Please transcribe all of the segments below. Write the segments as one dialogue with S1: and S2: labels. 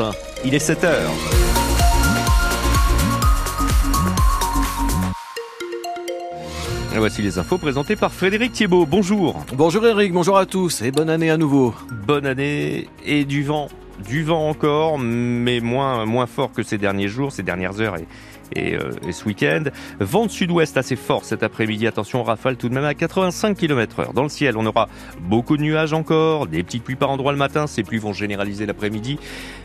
S1: France. Il est 7 heures. Et voici les infos présentées par Frédéric Thiebaud. Bonjour.
S2: Bonjour Eric, bonjour à tous et bonne année à nouveau.
S1: Bonne année et du vent. Du vent encore, mais moins, moins fort que ces derniers jours, ces dernières heures et, euh, et, ce week-end. Vent de sud-ouest assez fort cet après-midi. Attention, rafale tout de même à 85 km heure. Dans le ciel, on aura beaucoup de nuages encore, des petites pluies par endroits le matin. Ces pluies vont généraliser l'après-midi.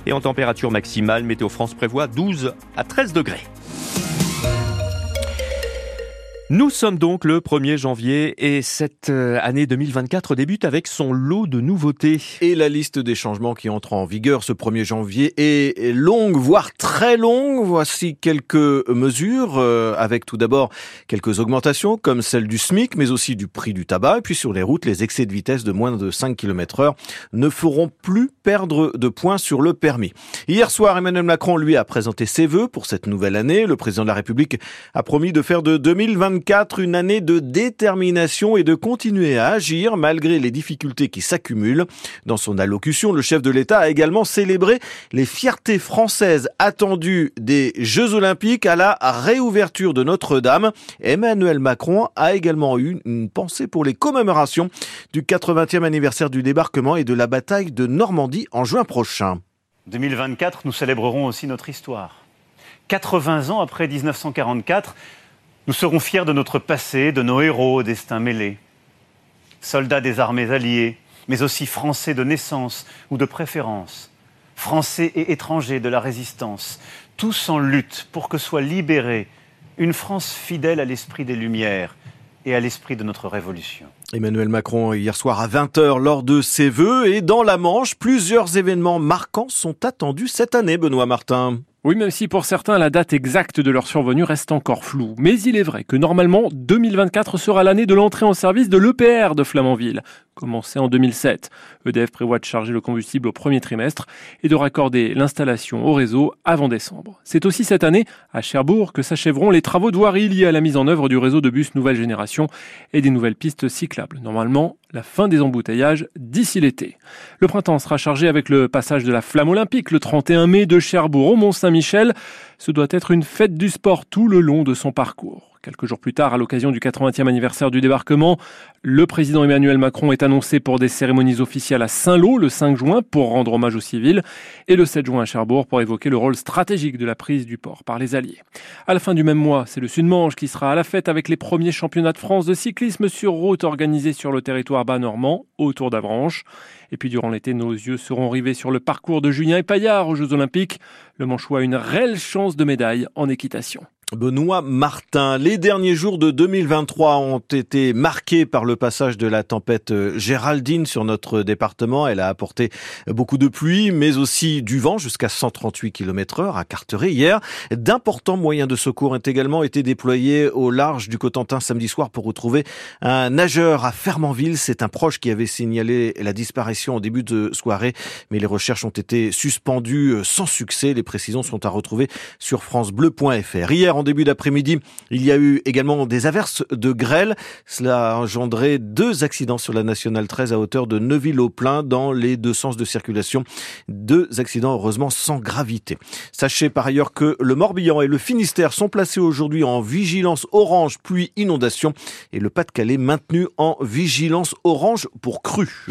S1: Et en température maximale, Météo France prévoit 12 à 13 degrés. Nous sommes donc le 1er janvier et cette euh, année 2024 débute avec son lot de nouveautés.
S2: Et la liste des changements qui entrent en vigueur ce 1er janvier est longue, voire très longue. Voici quelques mesures euh, avec tout d'abord quelques augmentations comme celle du SMIC mais aussi du prix du tabac. Et puis sur les routes, les excès de vitesse de moins de 5 km heure ne feront plus perdre de points sur le permis. Hier soir, Emmanuel Macron lui a présenté ses vœux pour cette nouvelle année. Le président de la République a promis de faire de 2024 une année de détermination et de continuer à agir malgré les difficultés qui s'accumulent. Dans son allocution, le chef de l'État a également célébré les fiertés françaises attendues des Jeux Olympiques à la réouverture de Notre-Dame. Emmanuel Macron a également eu une pensée pour les commémorations du 80e anniversaire du débarquement et de la bataille de Normandie en juin prochain.
S3: 2024, nous célébrerons aussi notre histoire. 80 ans après 1944, nous serons fiers de notre passé, de nos héros au destin mêlé. Soldats des armées alliées, mais aussi français de naissance ou de préférence, français et étrangers de la résistance, tous en lutte pour que soit libérée une France fidèle à l'esprit des Lumières et à l'esprit de notre révolution.
S2: Emmanuel Macron hier soir à 20h lors de ses vœux et dans la Manche, plusieurs événements marquants sont attendus cette année, Benoît Martin.
S4: Oui, même si pour certains la date exacte de leur survenue reste encore floue. Mais il est vrai que normalement 2024 sera l'année de l'entrée en service de l'EPR de Flamanville, commencé en 2007. EDF prévoit de charger le combustible au premier trimestre et de raccorder l'installation au réseau avant décembre. C'est aussi cette année, à Cherbourg, que s'achèveront les travaux de voirie liés à la mise en œuvre du réseau de bus nouvelle génération et des nouvelles pistes cyclables. Normalement, la fin des embouteillages d'ici l'été. Le printemps sera chargé avec le passage de la flamme olympique le 31 mai de Cherbourg au Mont-Saint-Michel. Ce doit être une fête du sport tout le long de son parcours. Quelques jours plus tard, à l'occasion du 80e anniversaire du débarquement, le président Emmanuel Macron est annoncé pour des cérémonies officielles à Saint-Lô le 5 juin pour rendre hommage aux civils et le 7 juin à Cherbourg pour évoquer le rôle stratégique de la prise du port par les Alliés. À la fin du même mois, c'est le Sud-Manche qui sera à la fête avec les premiers championnats de France de cyclisme sur route organisés sur le territoire bas normand autour d'Avranches. Et puis durant l'été, nos yeux seront rivés sur le parcours de Julien Paillard aux Jeux Olympiques. Le Manchois a une réelle chance de médaille en équitation.
S2: Benoît Martin. Les derniers jours de 2023 ont été marqués par le passage de la tempête euh, Géraldine sur notre département. Elle a apporté beaucoup de pluie, mais aussi du vent jusqu'à 138 km heure à Carteret hier. D'importants moyens de secours ont également été déployés au large du Cotentin samedi soir pour retrouver un nageur à Fermanville. C'est un proche qui avait signalé la disparition au début de soirée, mais les recherches ont été suspendues euh, sans succès. Les précisions sont à retrouver sur francebleu.fr. Hier, en début d'après-midi, il y a eu également des averses de grêle. Cela a engendré deux accidents sur la nationale 13 à hauteur de Neuville-au-Plein dans les deux sens de circulation. Deux accidents heureusement sans gravité. Sachez par ailleurs que le Morbihan et le Finistère sont placés aujourd'hui en vigilance orange pluie inondation et le Pas-de-Calais maintenu en vigilance orange pour crue.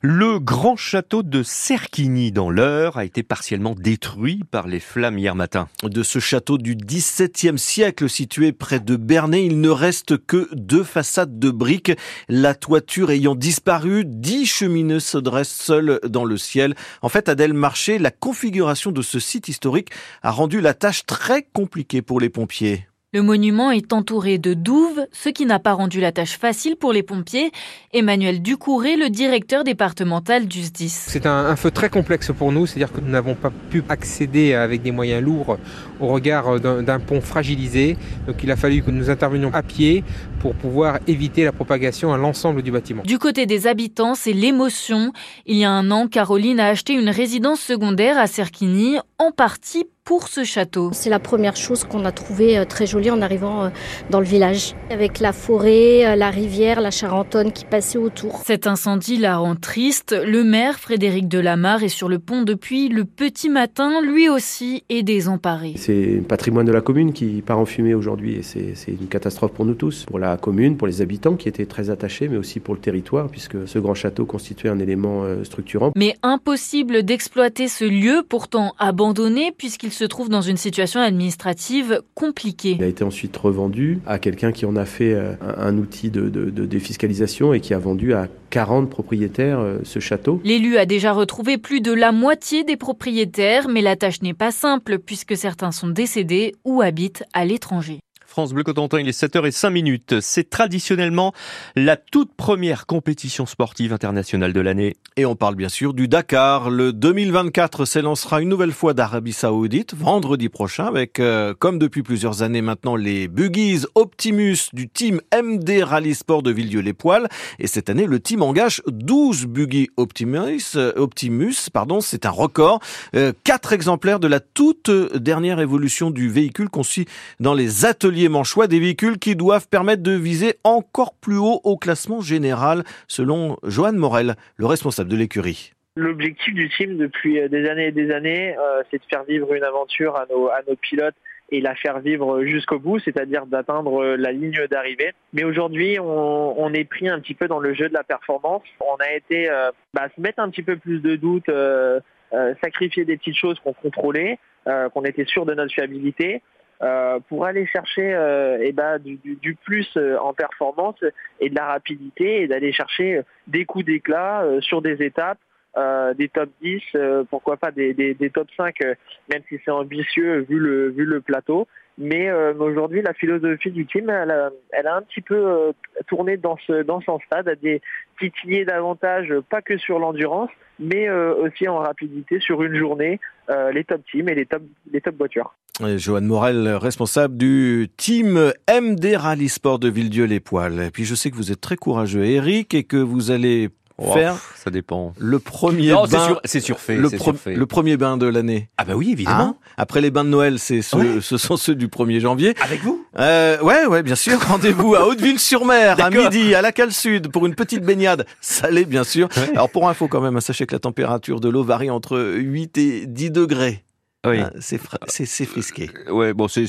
S1: Le grand château de Serquigny dans l'Eure a été partiellement détruit par les flammes hier matin.
S2: De ce château du XVIIe siècle situé près de Bernay, il ne reste que deux façades de briques. La toiture ayant disparu, dix cheminées se dressent seules dans le ciel. En fait, Adèle Marché, la configuration de ce site historique a rendu la tâche très compliquée pour les pompiers.
S5: Le monument est entouré de douves, ce qui n'a pas rendu la tâche facile pour les pompiers. Emmanuel Ducouré, le directeur départemental du SDIS.
S6: C'est un, feu très complexe pour nous, c'est-à-dire que nous n'avons pas pu accéder avec des moyens lourds au regard d'un pont fragilisé. Donc il a fallu que nous intervenions à pied pour pouvoir éviter la propagation à l'ensemble du bâtiment.
S5: Du côté des habitants, c'est l'émotion. Il y a un an, Caroline a acheté une résidence secondaire à Cerquigny, en partie pour ce château.
S7: C'est la première chose qu'on a trouvée très jolie en arrivant dans le village, avec la forêt, la rivière, la Charentonne qui passait autour.
S5: Cet incendie la rend triste. Le maire, Frédéric Delamarre, est sur le pont depuis le petit matin, lui aussi est désemparé.
S8: C'est un patrimoine de la commune qui part en fumée aujourd'hui et c'est une catastrophe pour nous tous, pour la commune, pour les habitants qui étaient très attachés, mais aussi pour le territoire, puisque ce grand château constituait un élément euh, structurant.
S5: Mais impossible d'exploiter ce lieu pourtant abandonné puisqu'il se trouve dans une situation administrative compliquée.
S8: Il a été ensuite revendu à quelqu'un qui en a fait euh, un, outil de, de défiscalisation et qui a vendu à 40 propriétaires euh, ce château.
S5: L'élu a déjà retrouvé plus de la moitié des propriétaires, mais la tâche n'est pas simple puisque certains sont décédés ou habitent à l'étranger.
S1: France Bleu Cotentin, il est 7h05 minutes. C'est traditionnellement la toute première compétition sportive internationale de l'année.
S2: Et on parle bien sûr du Dakar. Le 2024 s'élancera une nouvelle fois d'Arabie Saoudite vendredi prochain avec, euh, comme depuis plusieurs années maintenant, les Buggies Optimus du team MD Rally Sport de Villedieu-les-Poils. Et cette année, le team engage 12 Buggy Optimus. Euh, Optimus, pardon, c'est un record. Euh, quatre exemplaires de la toute dernière évolution du véhicule conçu dans les ateliers choix des véhicules qui doivent permettre de viser encore plus haut au classement général, selon Johan Morel, le responsable de l'écurie.
S9: L'objectif du team depuis euh, des années et des années, euh, c'est de faire vivre une aventure à nos, pilotes et la faire vivre jusqu'au bout, c'est-à-dire d'atteindre euh, la ligne d'arrivée. Mais aujourd'hui, on, est pris un petit peu dans le jeu de la performance. On a été bah, se mettre un petit peu plus de doute, sacrifier des petites choses qu'on contrôlait, qu'on était sûr de notre fiabilité. Euh, pour aller chercher euh, eh ben, du, du, plus euh, en performance et de la rapidité et d'aller chercher des coups d'éclat sur des étapes, des top 10, pourquoi pas des, des, des top 5, même si c'est ambitieux vu le, vu le plateau. Mais aujourd'hui, la philosophie du team, elle a, elle a un petit peu tourné dans ce dans son stade, à des titiller davantage, pas que sur l'endurance, mais aussi en rapidité sur une journée, les top teams et les top les top voitures.
S2: Joanne Morel, responsable du team MD Rally Sport de Villedieu-les-Poils. Et puis je sais que vous êtes très courageux, Eric, et que vous allez faire
S1: ça dépend.
S2: Le premier bain,
S1: c'est surfait,
S2: le, le, premier bain de l'année.
S1: Ah bah oui, évidemment. Hein
S2: Après les bains de Noël, c'est ce sont ceux du 1er janvier.
S1: Avec vous?
S2: Euh, Ouais, ouais, bien sûr. Rendez-vous à Hauteville-sur-Mer à midi, à la Cale Sud, pour une petite baignade salée, bien sûr. Alors pour info quand même, sachez que la température de l'eau varie entre 8 et 10 degrés. Oui. Ah, c'est frisqué.
S1: Ouais, bon, c'est